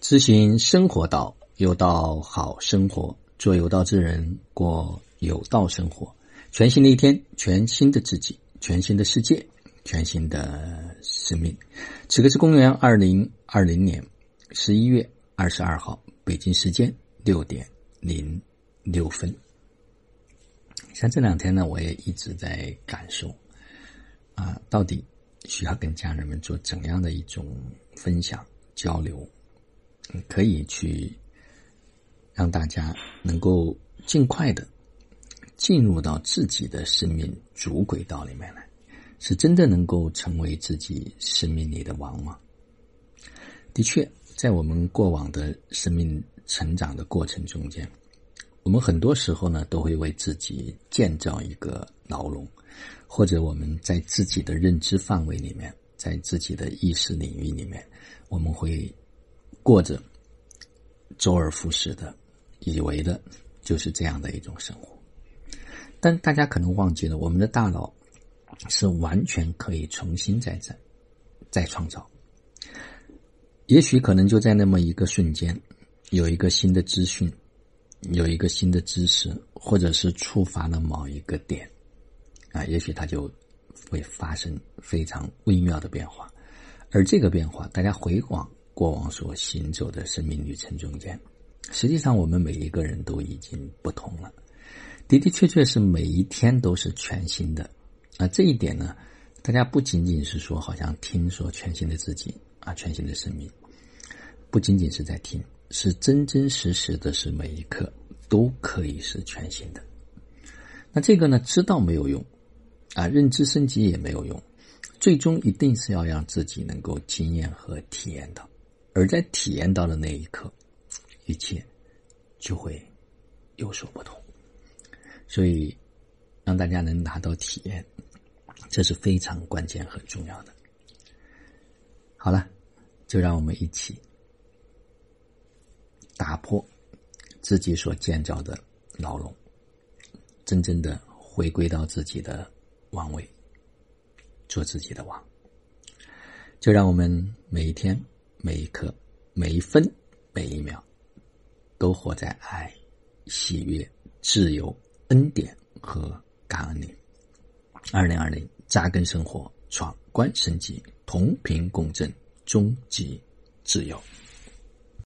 知行生活道，有道好生活，做有道之人，过有道生活。全新的一天，全新的自己，全新的世界，全新的生命。此刻是公元二零二零年十一月二十二号，北京时间六点零六分。像这两天呢，我也一直在感受啊，到底需要跟家人们做怎样的一种分享交流？可以去让大家能够尽快的进入到自己的生命主轨道里面来，是真的能够成为自己生命里的王吗？的确，在我们过往的生命成长的过程中间，我们很多时候呢都会为自己建造一个牢笼，或者我们在自己的认知范围里面，在自己的意识领域里面，我们会。过着周而复始的，以为的就是这样的一种生活，但大家可能忘记了，我们的大脑是完全可以重新再再再创造。也许可能就在那么一个瞬间，有一个新的资讯，有一个新的知识，或者是触发了某一个点，啊，也许它就会发生非常微妙的变化。而这个变化，大家回望。过往所行走的生命旅程中间，实际上我们每一个人都已经不同了，的的确确是每一天都是全新的。啊，这一点呢，大家不仅仅是说好像听说全新的自己啊，全新的生命，不仅仅是在听，是真真实实的是每一刻都可以是全新的。那这个呢，知道没有用，啊，认知升级也没有用，最终一定是要让自己能够经验和体验到。而在体验到的那一刻，一切就会有所不同。所以，让大家能拿到体验，这是非常关键和重要的。好了，就让我们一起打破自己所建造的牢笼，真正的回归到自己的王位，做自己的王。就让我们每一天。每一刻、每一分、每一秒，都活在爱、喜悦、自由、恩典和感恩里。二零二零，扎根生活，闯关升级，同频共振，终极自由。